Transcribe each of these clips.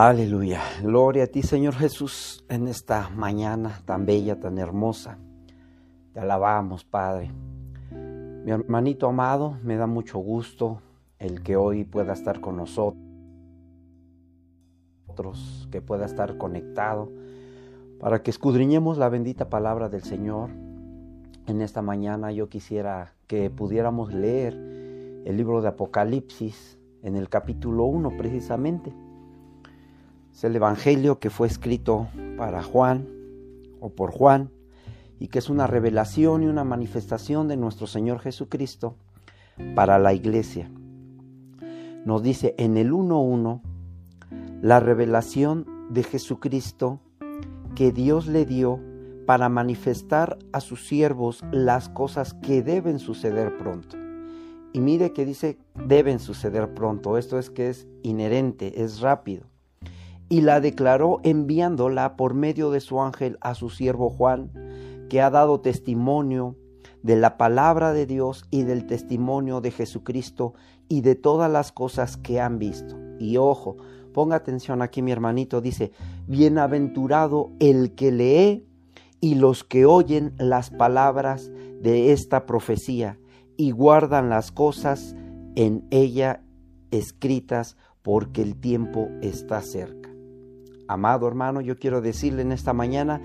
Aleluya. Gloria a ti, Señor Jesús, en esta mañana tan bella, tan hermosa. Te alabamos, Padre. Mi hermanito amado, me da mucho gusto el que hoy pueda estar con nosotros, que pueda estar conectado, para que escudriñemos la bendita palabra del Señor. En esta mañana yo quisiera que pudiéramos leer el libro de Apocalipsis en el capítulo 1 precisamente. Es el Evangelio que fue escrito para Juan o por Juan y que es una revelación y una manifestación de nuestro Señor Jesucristo para la iglesia. Nos dice en el 1.1 la revelación de Jesucristo que Dios le dio para manifestar a sus siervos las cosas que deben suceder pronto. Y mire que dice deben suceder pronto, esto es que es inherente, es rápido y la declaró enviándola por medio de su ángel a su siervo Juan, que ha dado testimonio de la palabra de Dios y del testimonio de Jesucristo y de todas las cosas que han visto. Y ojo, ponga atención aquí mi hermanito, dice, bienaventurado el que lee y los que oyen las palabras de esta profecía y guardan las cosas en ella escritas porque el tiempo está cerca. Amado hermano, yo quiero decirle en esta mañana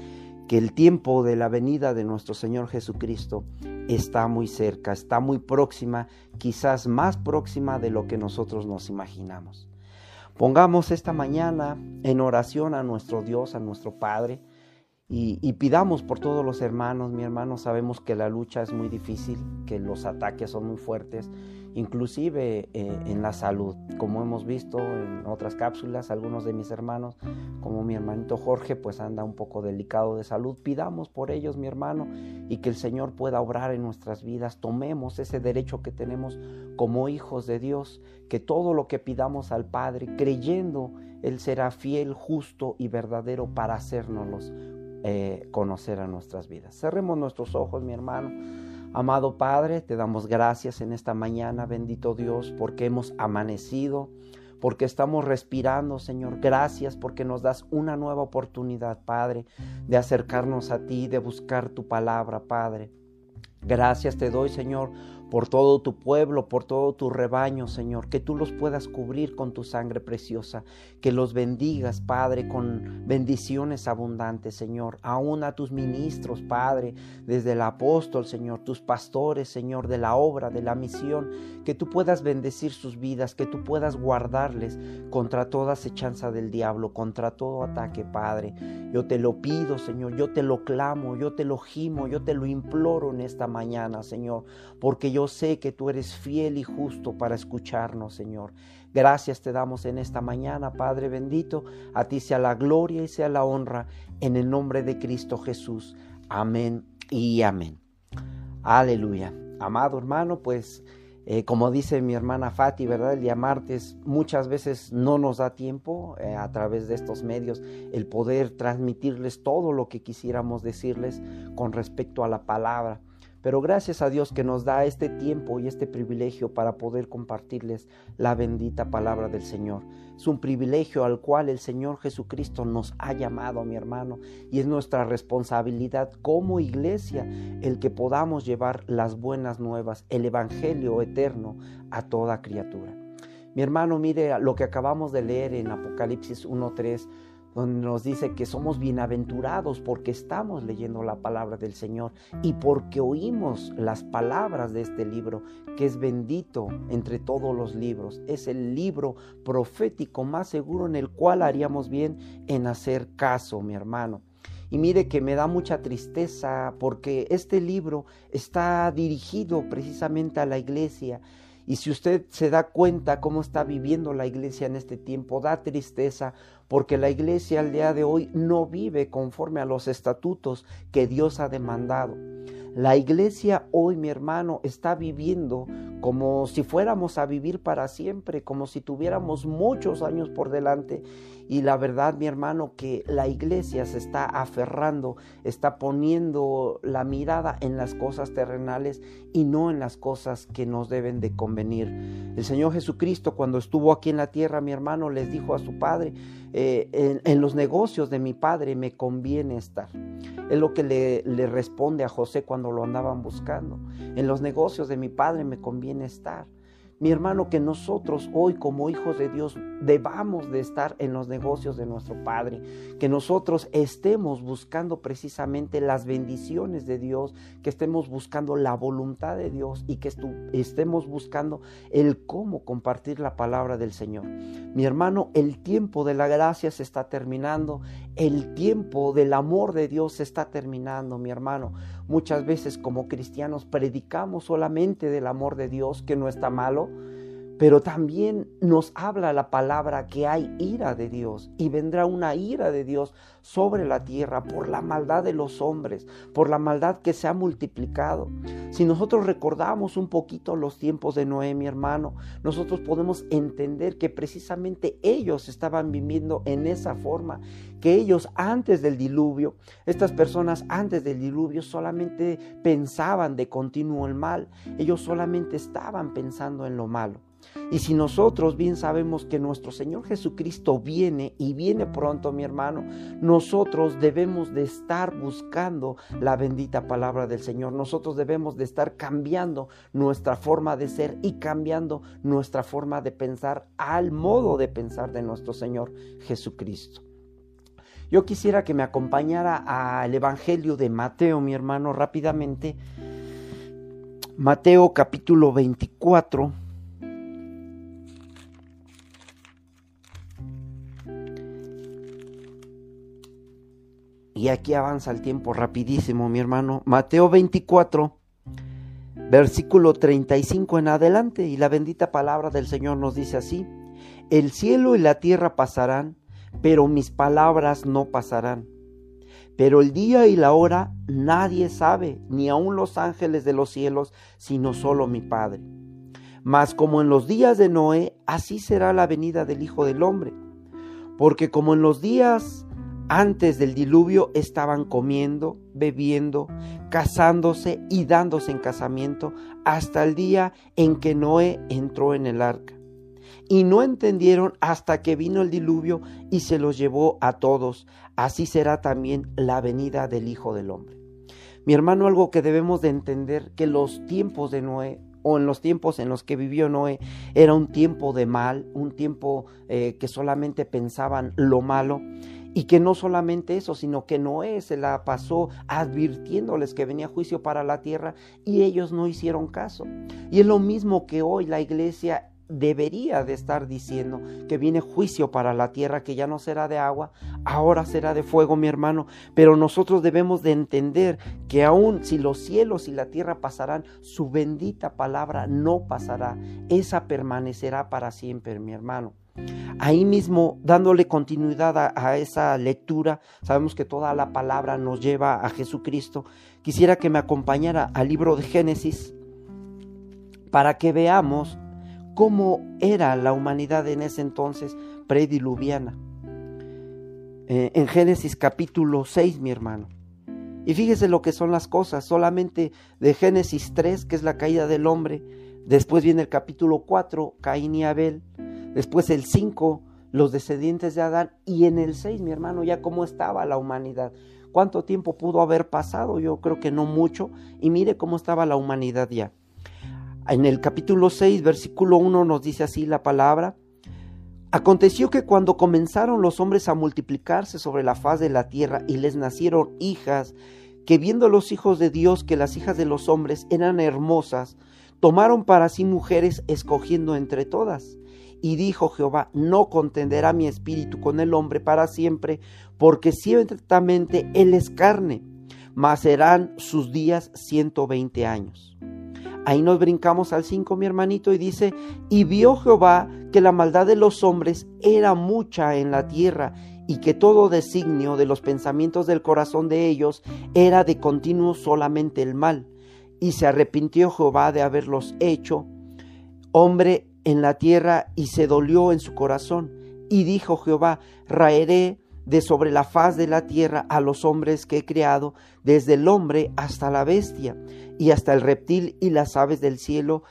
que el tiempo de la venida de nuestro Señor Jesucristo está muy cerca, está muy próxima, quizás más próxima de lo que nosotros nos imaginamos. Pongamos esta mañana en oración a nuestro Dios, a nuestro Padre, y, pidamos por todos los hermanos. Mi hermano, sabemos que la lucha es muy difícil, que los ataques son muy fuertes, inclusive eh, en la salud. Como hemos visto en otras cápsulas, algunos de mis hermanos, como mi hermanito Jorge, pues anda un poco delicado de salud. Pidamos por ellos, mi hermano, y que el Señor pueda obrar en nuestras vidas. Tomemos ese derecho que tenemos como hijos de Dios, que todo lo que pidamos al Padre, creyendo, Él será fiel, justo y verdadero para hacérnoslos eh, conocer a nuestras vidas. Cerremos nuestros ojos, mi hermano. Amado Padre, te damos gracias en esta mañana, bendito Dios, porque hemos amanecido, porque estamos respirando, Señor. Gracias porque nos das una nueva oportunidad, Padre, de acercarnos a ti, de buscar tu palabra, Padre. Gracias te doy, Señor, por todo tu pueblo, por todo tu rebaño, Señor, que tú los puedas cubrir con tu sangre preciosa, que los bendigas, Padre, con bendiciones abundantes, Señor, aún a tus ministros, Padre, desde el apóstol, Señor, tus pastores, Señor, de la obra, de la misión, que tú puedas bendecir sus vidas, que tú puedas guardarles contra toda acechanza del diablo, contra todo ataque, Padre. Yo te lo pido, Señor, yo te lo clamo, yo te lo gimo, yo te lo imploro en esta mañana, Señor, porque yo sé que tú eres fiel y justo para escucharnos, Señor. Gracias te damos en esta mañana, Padre bendito. A ti sea la gloria y sea la honra en el nombre de Cristo Jesús. Amén y amén. Aleluya. Amado hermano, pues eh, como dice mi hermana Fati, ¿verdad? El día martes muchas veces no nos da tiempo eh, a través de estos medios el poder transmitirles todo lo que quisiéramos decirles con respecto a la palabra. Pero gracias a Dios que nos da este tiempo y este privilegio para poder compartirles la bendita palabra del Señor. Es un privilegio al cual el Señor Jesucristo nos ha llamado, mi hermano, y es nuestra responsabilidad como iglesia el que podamos llevar las buenas nuevas, el Evangelio eterno a toda criatura. Mi hermano, mire lo que acabamos de leer en Apocalipsis 1.3 donde nos dice que somos bienaventurados porque estamos leyendo la palabra del Señor y porque oímos las palabras de este libro, que es bendito entre todos los libros. Es el libro profético más seguro en el cual haríamos bien en hacer caso, mi hermano. Y mire que me da mucha tristeza porque este libro está dirigido precisamente a la iglesia y si usted se da cuenta cómo está viviendo la iglesia en este tiempo, da tristeza porque la iglesia al día de hoy no vive conforme a los estatutos que Dios ha demandado. La iglesia hoy, mi hermano, está viviendo como si fuéramos a vivir para siempre, como si tuviéramos muchos años por delante. Y la verdad, mi hermano, que la iglesia se está aferrando, está poniendo la mirada en las cosas terrenales y no en las cosas que nos deben de convenir. El Señor Jesucristo, cuando estuvo aquí en la tierra, mi hermano, les dijo a su Padre, eh, en, los negocios de mi Padre me conviene estar. Es lo que le, le responde a José cuando lo andaban buscando. En los negocios de mi Padre me conviene estar. Mi hermano, que nosotros hoy como hijos de Dios debamos de estar en los negocios de nuestro Padre, que nosotros estemos buscando precisamente las bendiciones de Dios, que estemos buscando la voluntad de Dios y que estemos buscando el cómo compartir la palabra del Señor. Mi hermano, el tiempo de la gracia se está terminando, el tiempo del amor de Dios se está terminando, mi hermano. Muchas veces como cristianos predicamos solamente del amor de Dios, que no está malo, pero también nos habla la palabra que hay ira de Dios y vendrá una ira de Dios sobre la tierra por la maldad de los hombres, por la maldad que se ha multiplicado. Si nosotros recordamos un poquito los tiempos de Noé, mi hermano, nosotros podemos entender que precisamente ellos estaban viviendo en esa forma, que ellos antes del diluvio, estas personas antes del diluvio solamente pensaban de continuo el mal, ellos solamente estaban pensando en lo malo. Y si nosotros bien sabemos que nuestro Señor Jesucristo viene y viene pronto, mi hermano, nosotros debemos de estar buscando la bendita palabra del Señor. Nosotros debemos de estar cambiando nuestra forma de ser y cambiando nuestra forma de pensar al modo de pensar de nuestro Señor Jesucristo. Yo quisiera que me acompañara al Evangelio de Mateo, mi hermano, rápidamente. Mateo capítulo 24 Y aquí avanza el tiempo rapidísimo, mi hermano. Mateo 24, versículo 35 en adelante. Y la bendita palabra del Señor nos dice así. El cielo y la tierra pasarán, pero mis palabras no pasarán. Pero el día y la hora nadie sabe, ni aun los ángeles de los cielos, sino solo mi Padre. Mas como en los días de Noé, así será la venida del Hijo del Hombre. Porque como en los días antes del diluvio estaban comiendo, bebiendo, casándose y dándose en casamiento hasta el día en que Noé entró en el arca. Y no entendieron hasta que vino el diluvio y se los llevó a todos. Así será también la venida del Hijo del Hombre. Mi hermano, algo que debemos de entender, que los tiempos de Noé o en los tiempos en los que vivió Noé era un tiempo de mal, un tiempo eh, que solamente pensaban lo malo y que no solamente eso, sino que Noé se la pasó advirtiéndoles que venía juicio para la tierra y ellos no hicieron caso. Y es lo mismo que hoy la iglesia debería de estar diciendo que viene juicio para la tierra, que ya no será de agua, ahora será de fuego, mi hermano. Pero nosotros debemos de entender que aun si los cielos y la tierra pasarán, su bendita palabra no pasará. Esa permanecerá para siempre, mi hermano. Ahí mismo, dándole continuidad a, esa lectura, sabemos que toda la palabra nos lleva a Jesucristo. Quisiera que me acompañara al libro de Génesis para que veamos cómo era la humanidad en ese entonces prediluviana. Eh, en Génesis capítulo 6, mi hermano. Y fíjese lo que son las cosas, solamente de Génesis 3, que es la caída del hombre, después viene el capítulo 4, Caín y Abel, Después el 5, los descendientes de Adán. Y en el 6, mi hermano, ya cómo estaba la humanidad. ¿Cuánto tiempo pudo haber pasado? Yo creo que no mucho. Y mire cómo estaba la humanidad ya. En el capítulo 6, versículo 1 nos dice así la palabra. Aconteció que cuando comenzaron los hombres a multiplicarse sobre la faz de la tierra y les nacieron hijas, que viendo los hijos de Dios que las hijas de los hombres eran hermosas, tomaron para sí mujeres escogiendo entre todas. Y dijo Jehová, no contenderá mi espíritu con el hombre para siempre, porque ciertamente él es carne, mas serán sus días ciento veinte años. Ahí nos brincamos al 5, mi hermanito, y dice, y vio Jehová que la maldad de los hombres era mucha en la tierra, y que todo designio de los pensamientos del corazón de ellos era de continuo solamente el mal. Y se arrepintió Jehová de haberlos hecho hombre en la tierra y se dolió en su corazón. Y dijo Jehová, raeré de sobre la faz de la tierra a los hombres que he creado, desde el hombre hasta la bestia, y hasta el reptil y las aves del cielo,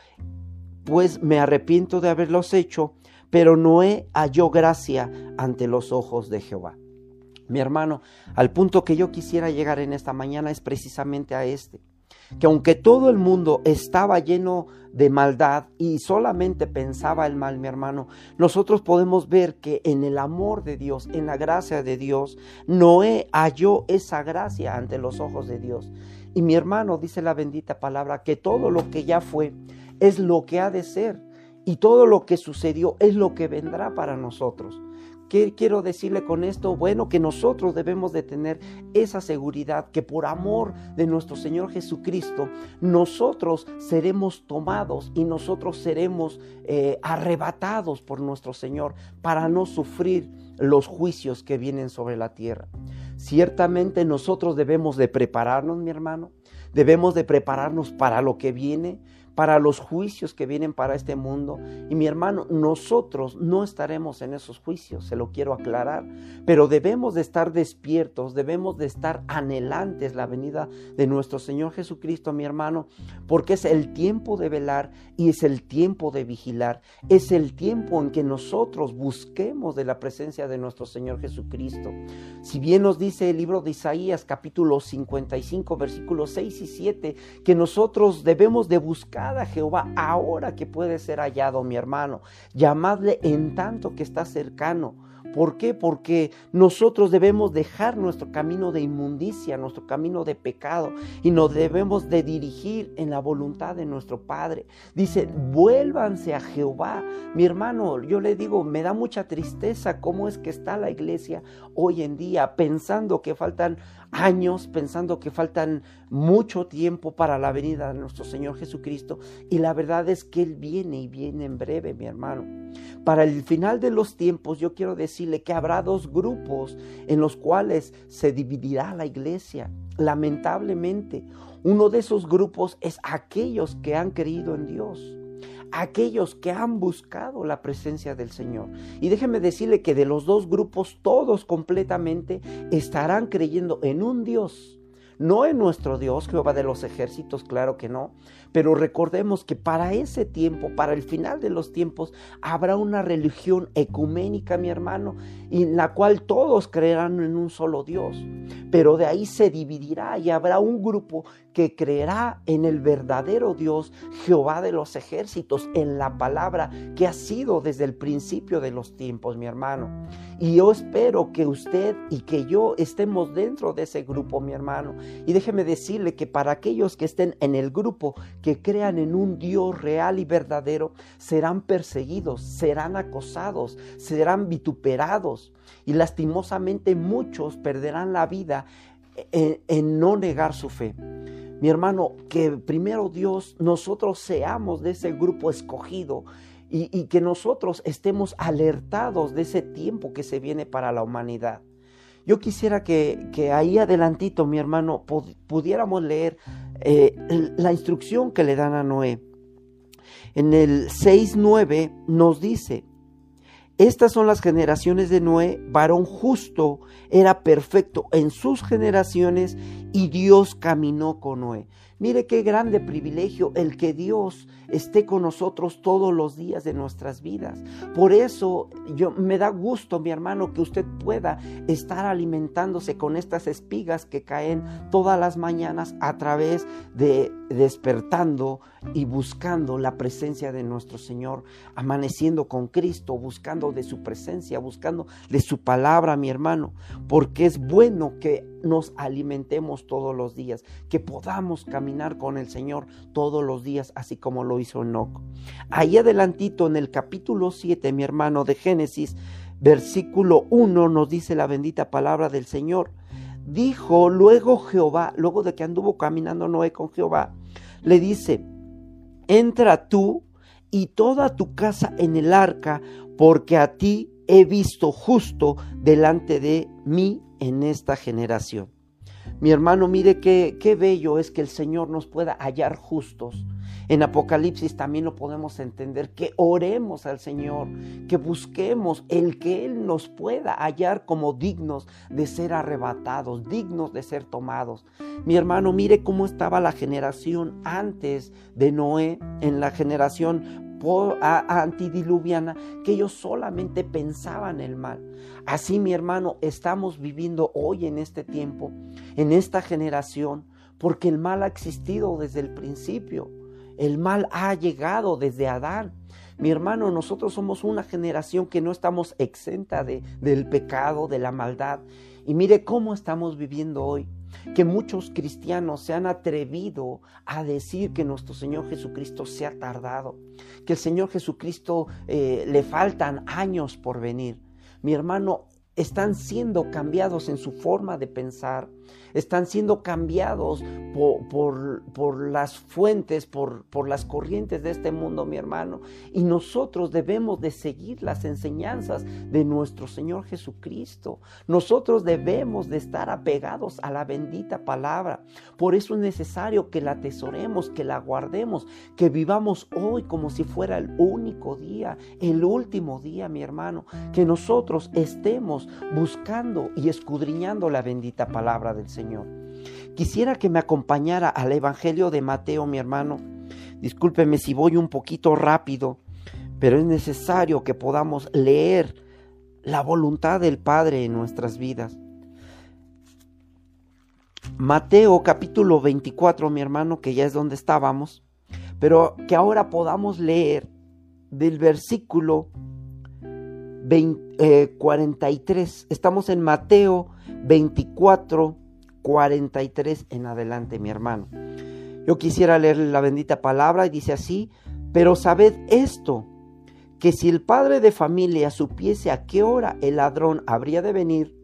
pues me arrepiento de haberlos hecho, pero Noé halló gracia ante los ojos de Jehová. Mi hermano, al punto que yo quisiera llegar en esta mañana es precisamente a este que aunque todo el mundo estaba lleno de maldad y solamente pensaba el mal, mi hermano, nosotros podemos ver que en el amor de Dios, en la gracia de Dios, Noé halló esa gracia ante los ojos de Dios. Y mi hermano, dice la bendita palabra, que todo lo que ya fue es lo que ha de ser y todo lo que sucedió es lo que vendrá para nosotros. ¿Qué quiero decirle con esto? Bueno, que nosotros debemos de tener esa seguridad que por amor de nuestro Señor Jesucristo, nosotros seremos tomados y nosotros seremos eh, arrebatados por nuestro Señor para no sufrir los juicios que vienen sobre la tierra. Ciertamente nosotros debemos de prepararnos, mi hermano, debemos de prepararnos para lo que viene, para los juicios que vienen para este mundo. Y mi hermano, nosotros no estaremos en esos juicios, se lo quiero aclarar, pero debemos de estar despiertos, debemos de estar anhelantes la venida de nuestro Señor Jesucristo, mi hermano, porque es el tiempo de velar y es el tiempo de vigilar, es el tiempo en que nosotros busquemos de la presencia de nuestro Señor Jesucristo. Si bien nos dice el libro de Isaías capítulo 55 versículos 6 y 7 que nosotros debemos de buscar a Jehová ahora que puede ser hallado, mi hermano. Llamadle en tanto que está cercano. ¿Por qué? Porque nosotros debemos dejar nuestro camino de inmundicia, nuestro camino de pecado y nos debemos de dirigir en la voluntad de nuestro Padre. Dice, vuélvanse a Jehová. Mi hermano, yo le digo, me da mucha tristeza cómo es que está la iglesia hoy en día pensando que faltan años pensando que faltan mucho tiempo para la venida de nuestro Señor Jesucristo y la verdad es que Él viene y viene en breve, mi hermano. Para el final de los tiempos yo quiero decirle que habrá dos grupos en los cuales se dividirá la iglesia. Lamentablemente, uno de esos grupos es aquellos que han creído en Dios aquellos que han buscado la presencia del Señor. Y déjeme decirle que de los dos grupos, todos completamente estarán creyendo en un Dios no en nuestro Dios, Jehová de los ejércitos, claro que no, pero recordemos que para ese tiempo, para el final de los tiempos, habrá una religión ecuménica, mi hermano, en la cual todos creerán en un solo Dios, pero de ahí se dividirá y habrá un grupo que creerá en el verdadero Dios, Jehová de los ejércitos, en la palabra que ha sido desde el principio de los tiempos, mi hermano. Y yo espero que usted y que yo estemos dentro de ese grupo, mi hermano. Y déjeme decirle que para aquellos que estén en el grupo, que crean en un Dios real y verdadero, serán perseguidos, serán acosados, serán vituperados. Y lastimosamente muchos perderán la vida en, no negar su fe. Mi hermano, que primero Dios, nosotros seamos de ese grupo escogido y, que nosotros estemos alertados de ese tiempo que se viene para la humanidad. Yo quisiera que, que ahí adelantito, mi hermano, pudiéramos leer eh, la instrucción que le dan a Noé. En el 6.9 nos dice, estas son las generaciones de Noé, varón justo, era perfecto en sus generaciones y Dios caminó con Noé. Mire qué grande privilegio el que Dios esté con nosotros todos los días de nuestras vidas. Por eso yo me da gusto, mi hermano, que usted pueda estar alimentándose con estas espigas que caen todas las mañanas a través de despertando y buscando la presencia de nuestro Señor, amaneciendo con Cristo, buscando de su presencia, buscando de su palabra, mi hermano, porque es bueno que nos alimentemos todos los días, que podamos caminar con el Señor todos los días, así como lo hizo Enoch. Ahí adelantito en el capítulo 7, mi hermano, de Génesis, versículo 1, nos dice la bendita palabra del Señor. Dijo luego Jehová, luego de que anduvo caminando Noé con Jehová, le dice, entra tú y toda tu casa en el arca, porque a ti he visto justo delante de mí en esta generación. Mi hermano, mire qué, qué bello es que el Señor nos pueda hallar justos. En Apocalipsis también lo podemos entender, que oremos al Señor, que busquemos el que Él nos pueda hallar como dignos de ser arrebatados, dignos de ser tomados. Mi hermano, mire cómo estaba la generación antes de Noé, en la generación antidiluviana que ellos solamente pensaban el mal. Así, mi hermano, estamos viviendo hoy en este tiempo, en esta generación, porque el mal ha existido desde el principio. El mal ha llegado desde Adán. Mi hermano, nosotros somos una generación que no estamos exenta de, del pecado, de la maldad. Y mire cómo estamos viviendo hoy que muchos cristianos se han atrevido a decir que nuestro Señor Jesucristo se ha tardado, que el Señor Jesucristo eh, le faltan años por venir. Mi hermano, están siendo cambiados en su forma de pensar, están siendo cambiados por, por, las fuentes, por, por, las corrientes de este mundo, mi hermano. Y nosotros debemos de seguir las enseñanzas de nuestro Señor Jesucristo. Nosotros debemos de estar apegados a la bendita palabra. Por eso es necesario que la atesoremos, que la guardemos, que vivamos hoy como si fuera el único día, el último día, mi hermano. Que nosotros estemos buscando y escudriñando la bendita palabra del Señor. Quisiera que me acompañara al Evangelio de Mateo, mi hermano. Discúlpeme si voy un poquito rápido, pero es necesario que podamos leer la voluntad del Padre en nuestras vidas. Mateo capítulo 24, mi hermano, que ya es donde estábamos, pero que ahora podamos leer del versículo 43. Eh, Estamos en Mateo 24, 43 en adelante, mi hermano. Yo quisiera leer la bendita palabra y dice así, pero sabed esto, que si el padre de familia supiese a qué hora el ladrón habría de venir,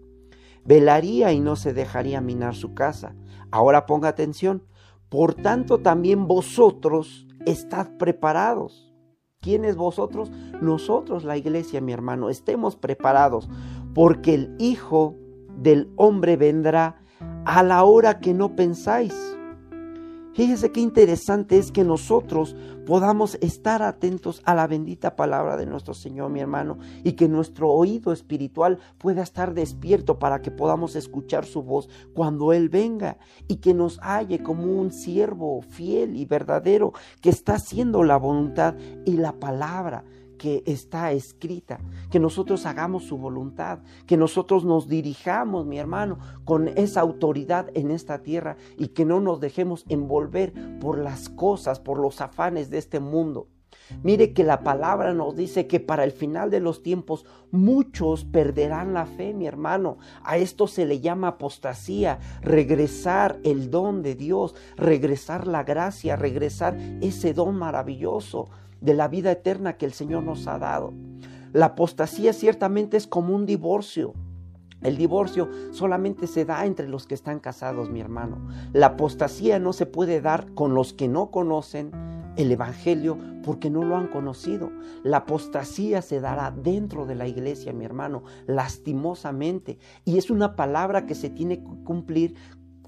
velaría y no se dejaría minar su casa. Ahora ponga atención, por tanto también vosotros estad preparados. ¿Quiénes vosotros? Nosotros, la iglesia, mi hermano, estemos preparados, porque el Hijo del Hombre vendrá a la hora que no pensáis. Fíjese qué interesante es que nosotros podamos estar atentos a la bendita palabra de nuestro Señor, mi hermano, y que nuestro oído espiritual pueda estar despierto para que podamos escuchar su voz cuando Él venga y que nos halle como un siervo fiel y verdadero que está haciendo la voluntad y la palabra que está escrita, que nosotros hagamos su voluntad, que nosotros nos dirijamos, mi hermano, con esa autoridad en esta tierra y que no nos dejemos envolver por las cosas, por los afanes de este mundo. Mire que la palabra nos dice que para el final de los tiempos muchos perderán la fe, mi hermano. A esto se le llama apostasía, regresar el don de Dios, regresar la gracia, regresar ese don maravilloso de la vida eterna que el Señor nos ha dado. La apostasía ciertamente es como un divorcio. El divorcio solamente se da entre los que están casados, mi hermano. La apostasía no se puede dar con los que no conocen el Evangelio porque no lo han conocido. La apostasía se dará dentro de la iglesia, mi hermano, lastimosamente. Y es una palabra que se tiene que cumplir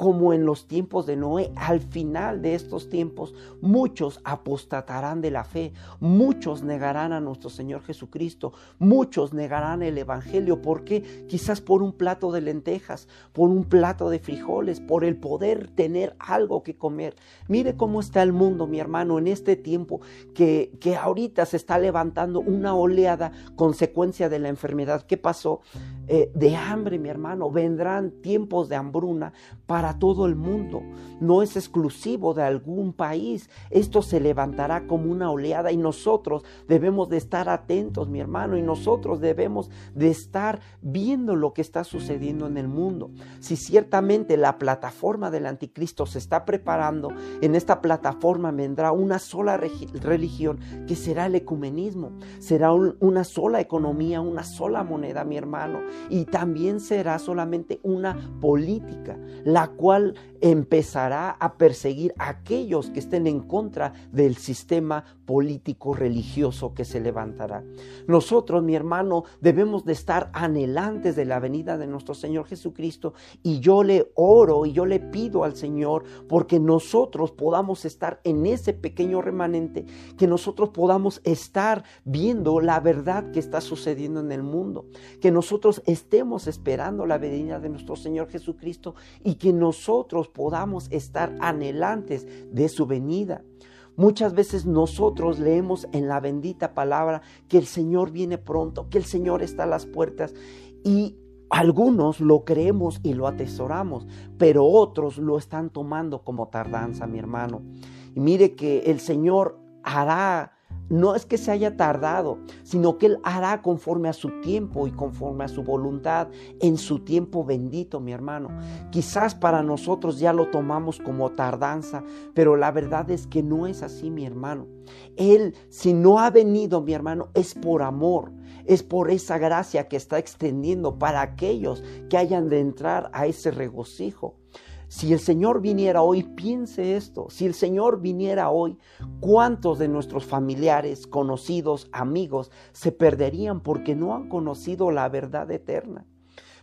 como en los tiempos de Noé, al final de estos tiempos, muchos apostatarán de la fe, muchos negarán a nuestro Señor Jesucristo, muchos negarán el Evangelio, porque quizás por un plato de lentejas, por un plato de frijoles, por el poder tener algo que comer. Mire cómo está el mundo, mi hermano, en este tiempo que, que ahorita se está levantando una oleada consecuencia de la enfermedad. ¿Qué pasó? Eh, de hambre, mi hermano, vendrán tiempos de hambruna para todo el mundo. No es exclusivo de algún país. Esto se levantará como una oleada y nosotros debemos de estar atentos, mi hermano, y nosotros debemos de estar viendo lo que está sucediendo en el mundo. Si ciertamente la plataforma del anticristo se está preparando, en esta plataforma vendrá una sola religión que será el ecumenismo. Será una sola economía, una sola moneda, mi hermano y también será solamente una política, cual empezará a perseguir a aquellos que estén en contra del sistema político religioso que se levantará. Nosotros, mi hermano, debemos de estar anhelantes de la venida de nuestro Señor Jesucristo y yo le oro y yo le pido al Señor porque nosotros podamos estar en ese pequeño remanente, que nosotros podamos estar viendo la verdad que está sucediendo en el mundo, que nosotros estemos esperando la venida de nuestro Señor Jesucristo y que nosotros podamos estar anhelantes de su venida. Muchas veces nosotros leemos en la bendita palabra que el Señor viene pronto, que el Señor está a las puertas y algunos lo creemos y lo atesoramos, pero otros lo están tomando como tardanza, mi hermano. Y mire que el Señor hará no es que se haya tardado, sino que Él hará conforme a su tiempo y conforme a su voluntad en su tiempo bendito, mi hermano. Quizás para nosotros ya lo tomamos como tardanza, pero la verdad es que no es así, mi hermano. Él, si no ha venido, mi hermano, es por amor, es por esa gracia que está extendiendo para aquellos que hayan de entrar a ese regocijo. Si el Señor viniera hoy, piense esto, si el Señor viniera hoy, ¿cuántos de nuestros familiares, conocidos, amigos se perderían porque no han conocido la verdad eterna?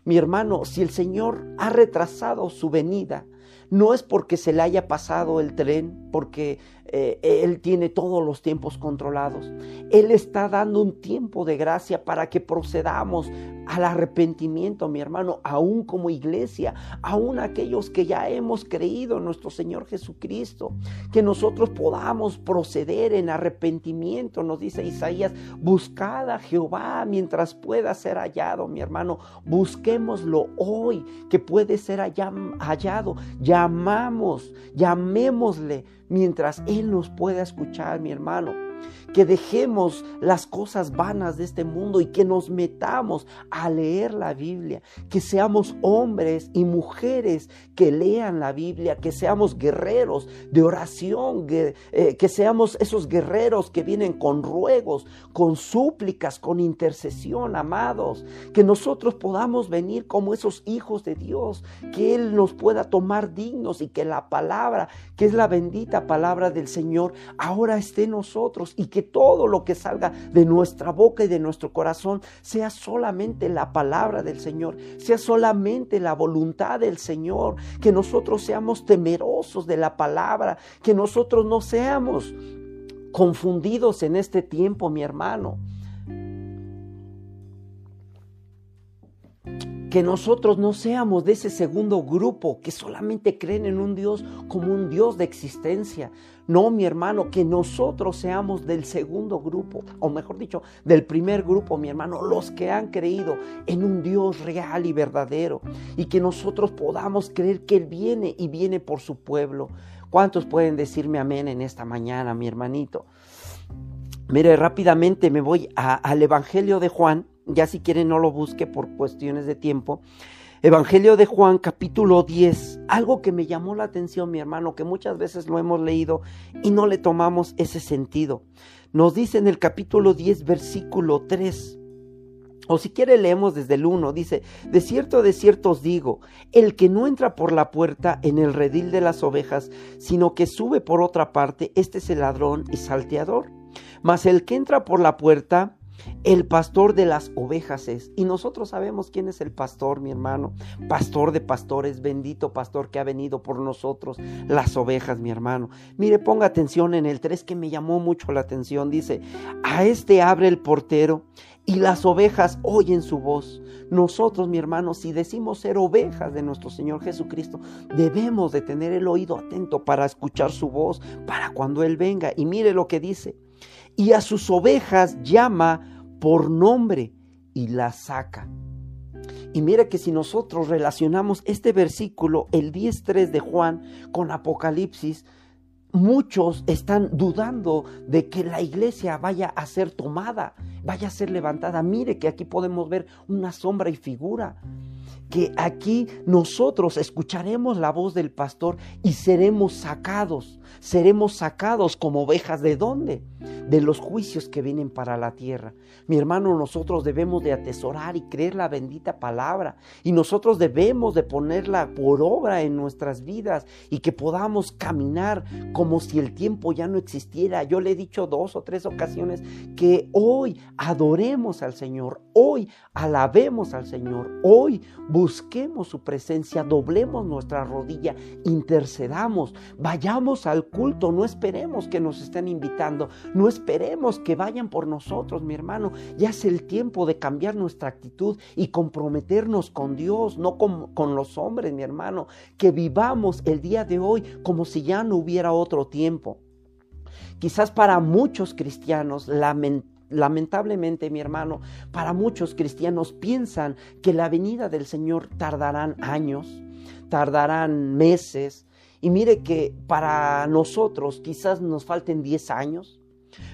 Mi hermano, si el Señor ha retrasado su venida, no es porque se le haya pasado el tren, porque eh, Él tiene todos los tiempos controlados. Él está dando un tiempo de gracia para que procedamos al arrepentimiento, mi hermano, aún como iglesia, aún aquellos que ya hemos creído en nuestro Señor Jesucristo, que nosotros podamos proceder en arrepentimiento, nos dice Isaías, buscad a Jehová mientras pueda ser hallado, mi hermano, busquémoslo hoy, que puede ser hallado, llamamos, llamémosle mientras Él nos pueda escuchar, mi hermano que dejemos las cosas vanas de este mundo y que nos metamos a leer la Biblia, que seamos hombres y mujeres que lean la Biblia, que seamos guerreros de oración, que, eh, que seamos esos guerreros que vienen con ruegos, con súplicas, con intercesión, amados, que nosotros podamos venir como esos hijos de Dios, que Él nos pueda tomar dignos y que la palabra, que es la bendita palabra del Señor, ahora esté en nosotros y que que todo lo que salga de nuestra boca y de nuestro corazón sea solamente la palabra del Señor, sea solamente la voluntad del Señor, que nosotros seamos temerosos de la palabra, que nosotros no seamos confundidos en este tiempo, mi hermano. que nosotros no seamos de ese segundo grupo que solamente creen en un Dios como un Dios de existencia. No, mi hermano, que nosotros seamos del segundo grupo, o mejor dicho, del primer grupo, mi hermano, los que han creído en un Dios real y verdadero, y que nosotros podamos creer que Él viene y viene por su pueblo. ¿Cuántos pueden decirme amén en esta mañana, mi hermanito? Mire, rápidamente me voy al Evangelio de Juan, ya si quieren no lo busque por cuestiones de tiempo. Evangelio de Juan capítulo 10, algo que me llamó la atención mi hermano, que muchas veces lo hemos leído y no le tomamos ese sentido. Nos dice en el capítulo 10 versículo 3, o si quiere leemos desde el 1, dice, de cierto, de cierto os digo, el que no entra por la puerta en el redil de las ovejas, sino que sube por otra parte, este es el ladrón y salteador. Mas el que entra por la puerta, el pastor de las ovejas es. Y nosotros sabemos quién es el pastor, mi hermano. Pastor de pastores, bendito pastor que ha venido por nosotros, las ovejas, mi hermano. Mire, ponga atención en el 3 que me llamó mucho la atención. Dice, a este abre el portero y las ovejas oyen su voz. Nosotros, mi hermano, si decimos ser ovejas de nuestro Señor Jesucristo, debemos de tener el oído atento para escuchar su voz, para cuando Él venga. Y mire lo que dice y a sus ovejas llama por nombre y las saca. Y mira que si nosotros relacionamos este versículo, el 10.3 de Juan, con Apocalipsis, muchos están dudando de que la iglesia vaya a ser tomada, vaya a ser levantada. Mire que aquí podemos ver una sombra y figura. Que aquí nosotros escucharemos la voz del pastor y seremos sacados, seremos sacados como ovejas de dónde? De los juicios que vienen para la tierra. Mi hermano, nosotros debemos de atesorar y creer la bendita palabra y nosotros debemos de ponerla por obra en nuestras vidas y que podamos caminar como si el tiempo ya no existiera. Yo le he dicho dos o tres ocasiones que hoy adoremos al Señor, hoy alabemos al Señor, hoy busquemos su presencia, doblemos nuestra rodilla, intercedamos, vayamos al culto, no esperemos que nos estén invitando, no esperemos que vayan por nosotros, mi hermano. Ya es el tiempo de cambiar nuestra actitud y comprometernos con Dios, no con, con los hombres, mi hermano. Que vivamos el día de hoy como si ya no hubiera otro tiempo. Quizás para muchos cristianos, lamentablemente, mi hermano, para muchos cristianos piensan que la venida del Señor tardarán años, tardarán meses. Y mire que para nosotros quizás nos falten 10 años,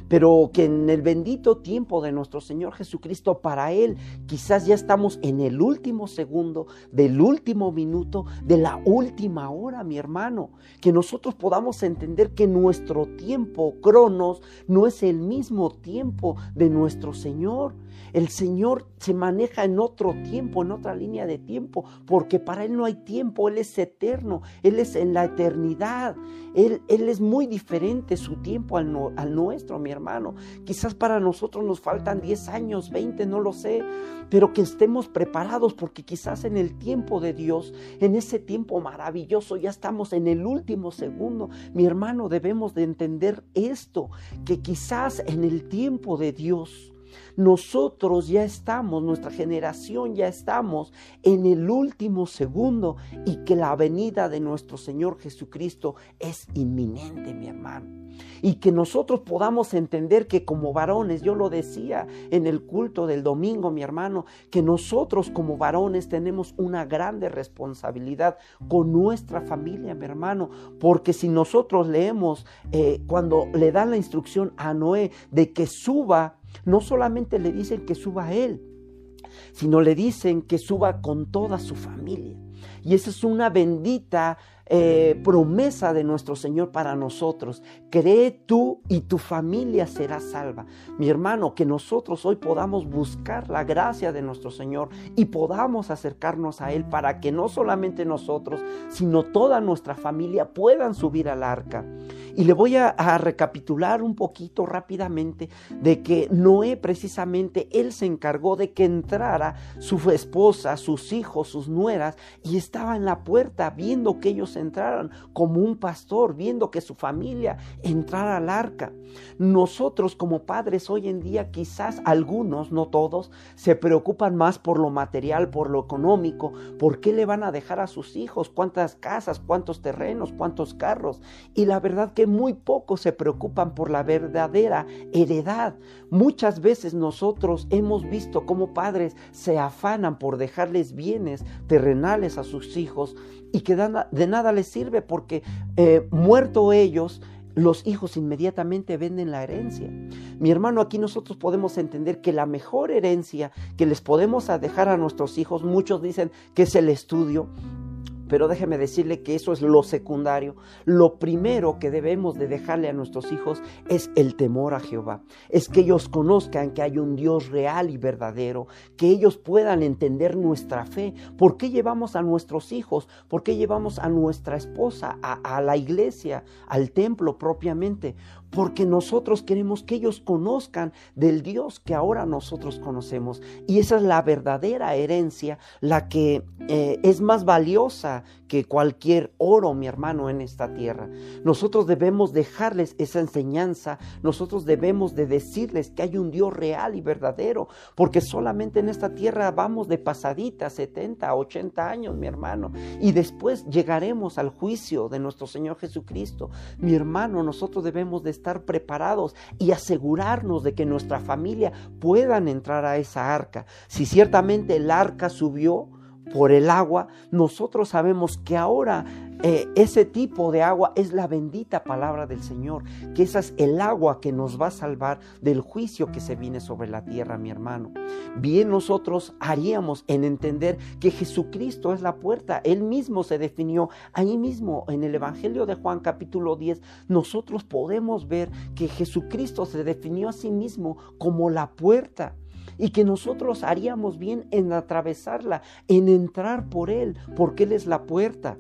pero que en el bendito tiempo de nuestro Señor Jesucristo, para Él quizás ya estamos en el último segundo, del último minuto, de la última hora, mi hermano, que nosotros podamos entender que nuestro tiempo, cronos, no es el mismo tiempo de nuestro Señor. El Señor se maneja en otro tiempo, en otra línea de tiempo, porque para Él no hay tiempo, Él es eterno, Él es en la eternidad, Él, es muy diferente su tiempo al, al nuestro, mi hermano. Quizás para nosotros nos faltan 10 años, 20, no lo sé, pero que estemos preparados porque quizás en el tiempo de Dios, en ese tiempo maravilloso, ya estamos en el último segundo. Mi hermano, debemos de entender esto, que quizás en el tiempo de Dios, nosotros ya estamos, nuestra generación ya estamos en el último segundo y que la venida de nuestro Señor Jesucristo es inminente, mi hermano. Y que nosotros podamos entender que como varones, yo lo decía en el culto del domingo, mi hermano, que nosotros como varones tenemos una grande responsabilidad con nuestra familia, mi hermano, porque si nosotros leemos eh, cuando le dan la instrucción a Noé de que suba no solamente le dicen que suba a él, sino le dicen que suba con toda su familia. Y esa es una bendita eh, promesa de nuestro Señor para nosotros. Cree tú y tu familia será salva. Mi hermano, que nosotros hoy podamos buscar la gracia de nuestro Señor y podamos acercarnos a Él para que no solamente nosotros, sino toda nuestra familia puedan subir al arca. Y le voy a, recapitular un poquito rápidamente de que Noé precisamente, él se encargó de que entrara su esposa, sus hijos, sus nueras, y estaba en la puerta viendo que ellos entraran como un pastor, viendo que su familia entrara al arca. Nosotros como padres hoy en día, quizás algunos, no todos, se preocupan más por lo material, por lo económico, por qué le van a dejar a sus hijos, cuántas casas, cuántos terrenos, cuántos carros. Y la verdad que muy pocos se preocupan por la verdadera heredad. Muchas veces nosotros hemos visto cómo padres se afanan por dejarles bienes terrenales a sus hijos y que de nada les sirve porque eh, muerto ellos, los hijos inmediatamente venden la herencia. Mi hermano, aquí nosotros podemos entender que la mejor herencia que les podemos dejar a nuestros hijos, muchos dicen que es el estudio, pero déjeme decirle que eso es lo secundario. Lo primero que debemos de dejarle a nuestros hijos es el temor a Jehová. Es que ellos conozcan que hay un Dios real y verdadero, que ellos puedan entender nuestra fe. ¿Por qué llevamos a nuestros hijos? ¿Por qué llevamos a nuestra esposa a, a la iglesia, al templo propiamente? Porque nosotros queremos que ellos conozcan del Dios que ahora nosotros conocemos. Y esa es la verdadera herencia, la que eh, es más valiosa que cualquier oro, mi hermano, en esta tierra. Nosotros debemos dejarles esa enseñanza, nosotros debemos de decirles que hay un Dios real y verdadero, porque solamente en esta tierra vamos de pasadita, 70, 80 años, mi hermano, y después llegaremos al juicio de nuestro Señor Jesucristo. Mi hermano, nosotros debemos de estar preparados y asegurarnos de que nuestra familia puedan entrar a esa arca. Si ciertamente el arca subió, por el agua, nosotros sabemos que ahora eh, ese tipo de agua es la bendita palabra del Señor, que esa es el agua que nos va a salvar del juicio que se viene sobre la tierra, mi hermano. Bien nosotros haríamos en entender que Jesucristo es la puerta. Él mismo se definió ahí mismo en el Evangelio de Juan capítulo 10. Nosotros podemos ver que Jesucristo se definió a sí mismo como la puerta y que nosotros haríamos bien en atravesarla, en entrar por Él, porque Él es la puerta.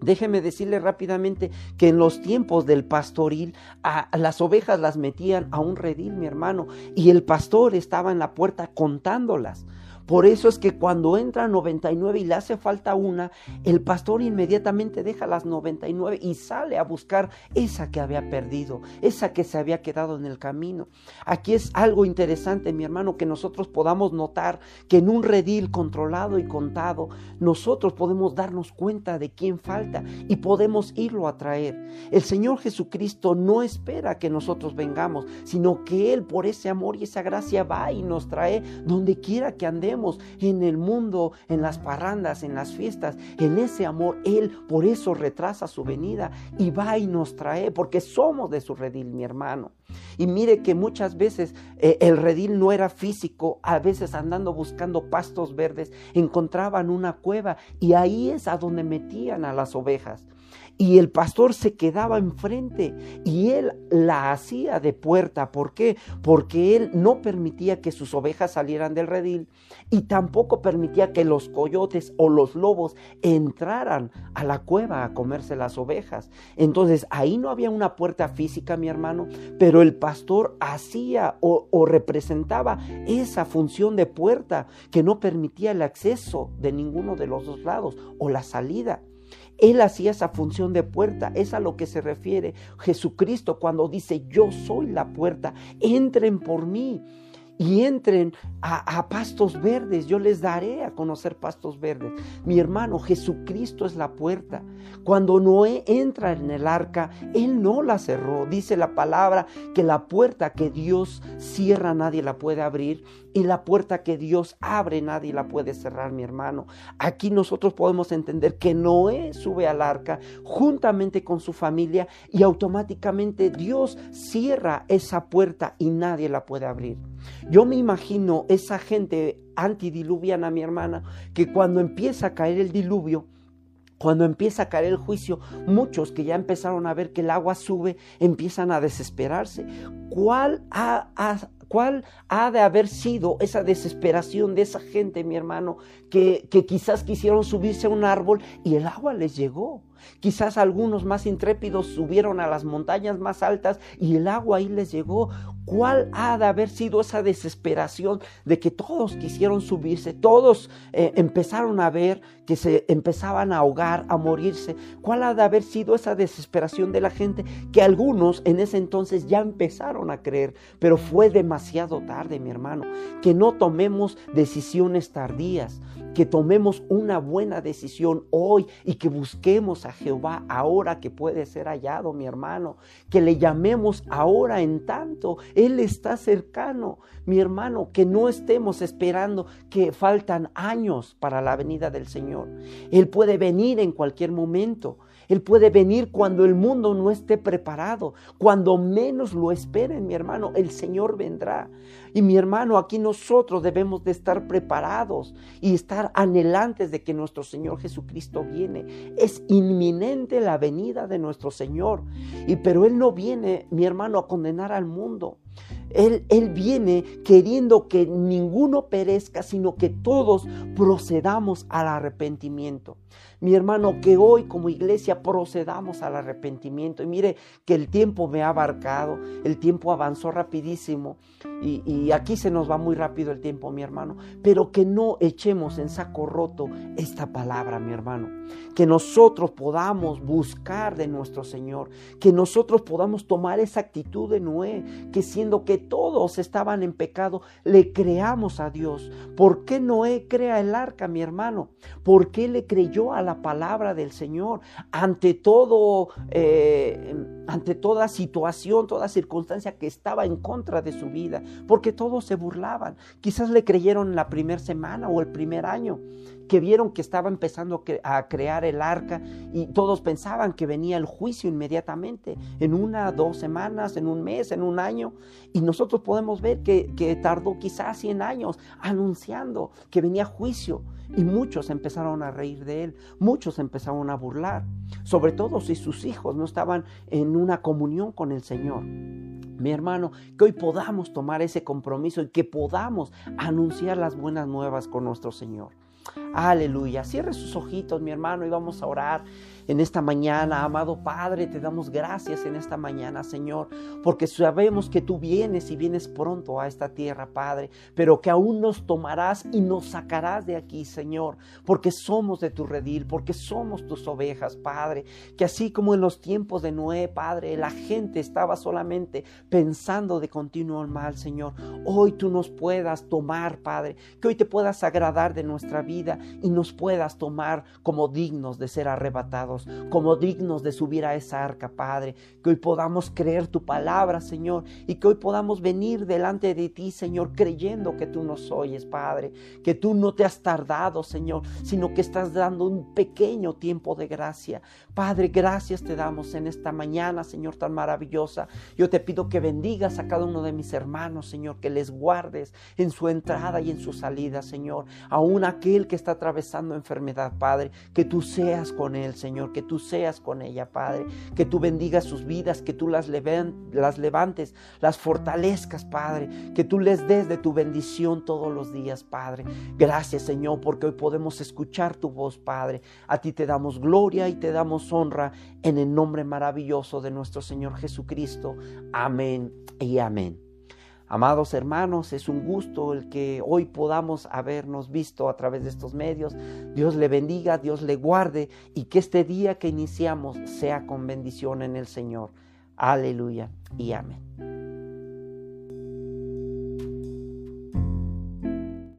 Déjeme decirle rápidamente que en los tiempos del pastoril a, las ovejas las metían a un redil, mi hermano, y el pastor estaba en la puerta contándolas. Por eso es que cuando entra 99 y le hace falta una, el pastor inmediatamente deja las 99 y sale a buscar esa que había perdido, esa que se había quedado en el camino. Aquí es algo interesante, mi hermano, que nosotros podamos notar que en un redil controlado y contado, nosotros podemos darnos cuenta de quién falta y podemos irlo a traer. El Señor Jesucristo no espera que nosotros vengamos, sino que Él por ese amor y esa gracia va y nos trae donde quiera que andemos en el mundo, en las parrandas, en las fiestas, en ese amor, Él por eso retrasa su venida y va y nos trae, porque somos de su redil, mi hermano. Y mire que muchas veces eh, el redil no era físico, a veces andando buscando pastos verdes, encontraban una cueva y ahí es a donde metían a las ovejas y el pastor se quedaba enfrente y él la hacía de puerta. ¿Por qué? Porque él no permitía que sus ovejas salieran del redil y tampoco permitía que los coyotes o los lobos entraran a la cueva a comerse las ovejas. Entonces ahí no había una puerta física, mi hermano, pero el pastor hacía o, o representaba esa función de puerta que no permitía el acceso de ninguno de los dos lados o la salida. Él hacía esa función de puerta, es a lo que se refiere Jesucristo cuando dice, yo soy la puerta, entren por mí y entren a, pastos verdes. Yo les daré a conocer pastos verdes. Mi hermano, Jesucristo es la puerta. Cuando Noé entra en el arca, él no la cerró. Dice la palabra que la puerta que Dios cierra nadie la puede abrir y la puerta que Dios abre nadie la puede cerrar, mi hermano. Aquí nosotros podemos entender que Noé sube al arca juntamente con su familia y automáticamente Dios cierra esa puerta y nadie la puede abrir. Yo me imagino esa gente antidiluviana, mi hermana, que cuando empieza a caer el diluvio, cuando empieza a caer el juicio, muchos que ya empezaron a ver que el agua sube, empiezan a desesperarse. ¿Cuál ha, ¿Cuál ha de haber sido esa desesperación de esa gente, mi hermano, que, que, quizás quisieron subirse a un árbol y el agua les llegó? Quizás algunos más intrépidos subieron a las montañas más altas y el agua ahí les llegó. ¿Cuál ha de haber sido esa desesperación de que todos quisieron subirse? Todos eh, empezaron a ver que se empezaban a ahogar, a morirse. ¿Cuál ha de haber sido esa desesperación de la gente que algunos en ese entonces ya empezaron a creer? Pero fue demasiado tarde, mi hermano. Que no tomemos decisiones tardías, que tomemos una buena decisión hoy y que busquemos a Jehová ahora que puede ser hallado, mi hermano. Que le llamemos ahora en tanto. Él está cercano, mi hermano. Que no estemos esperando que faltan años para la venida del Señor. Él puede venir en cualquier momento. Él puede venir cuando el mundo no esté preparado, cuando menos lo esperen, mi hermano, el Señor vendrá. Y mi hermano, aquí nosotros debemos de estar preparados y estar anhelantes de que nuestro Señor Jesucristo viene. Es inminente la venida de nuestro Señor. Y pero Él no viene, mi hermano, a condenar al mundo. Él, él, viene queriendo que ninguno perezca, sino que todos procedamos al arrepentimiento. Mi hermano, que hoy como iglesia procedamos al arrepentimiento. Y mire que el tiempo me ha abarcado, el tiempo avanzó rapidísimo y, y aquí se nos va muy rápido el tiempo, mi hermano. Pero que no echemos en saco roto esta palabra, mi hermano. Que nosotros podamos buscar de nuestro Señor, que nosotros podamos tomar esa actitud de Noé, que siendo que todos estaban en pecado, le creamos a Dios. ¿Por qué Noé crea el arca, mi hermano? ¿Por qué le creyó a la palabra del Señor? Ante todo... Eh, ante toda situación, toda circunstancia que estaba en contra de su vida, porque todos se burlaban. Quizás le creyeron la primera semana o el primer año, que vieron que estaba empezando a crear el arca y todos pensaban que venía el juicio inmediatamente, en una, dos semanas, en un mes, en un año. Y nosotros podemos ver que, que tardó quizás 100 años anunciando que venía juicio. Y muchos empezaron a reír de él, muchos empezaron a burlar, sobre todo si sus hijos no estaban en una comunión con el Señor. Mi hermano, que hoy podamos tomar ese compromiso y que podamos anunciar las buenas nuevas con nuestro Señor. Aleluya. Cierre sus ojitos, mi hermano, y vamos a orar en esta mañana. Amado Padre, te damos gracias en esta mañana, Señor, porque sabemos que tú vienes y vienes pronto a esta tierra, Padre, pero que aún nos tomarás y nos sacarás de aquí, Señor, porque somos de tu redil, porque somos tus ovejas, Padre, que así como en los tiempos de Noé, Padre, la gente estaba solamente pensando de continuo el mal, Señor, hoy tú nos puedas tomar, Padre, que hoy te puedas agradar de nuestra vida y nos puedas tomar como dignos de ser arrebatados como dignos de subir a esa arca, Padre. Que hoy podamos creer tu palabra, Señor, y que hoy podamos venir delante de ti, Señor, creyendo que tú nos oyes, Padre. Que tú no te has tardado, Señor, sino que estás dando un pequeño tiempo de gracia. Padre, gracias te damos en esta mañana, Señor, tan maravillosa. Yo te pido que bendigas a cada uno de mis hermanos, Señor, que les guardes en su entrada y en su salida, Señor. Aún aquel que está atravesando enfermedad, Padre, que tú seas con él, Que tú seas con ella, Padre, que tú bendigas sus vidas, que tú las, las levantes, las fortalezcas, Padre, que tú les des de tu bendición todos los días, Padre. Gracias, Señor, porque hoy podemos escuchar tu voz, Padre. A ti te damos gloria y te damos honra en el nombre maravilloso de nuestro Señor Jesucristo. Amén y amén. Amados hermanos, es un gusto el que hoy podamos habernos visto a través de estos medios. Dios le bendiga, Dios le guarde y que este día que iniciamos sea con bendición en el Señor. Aleluya y amén.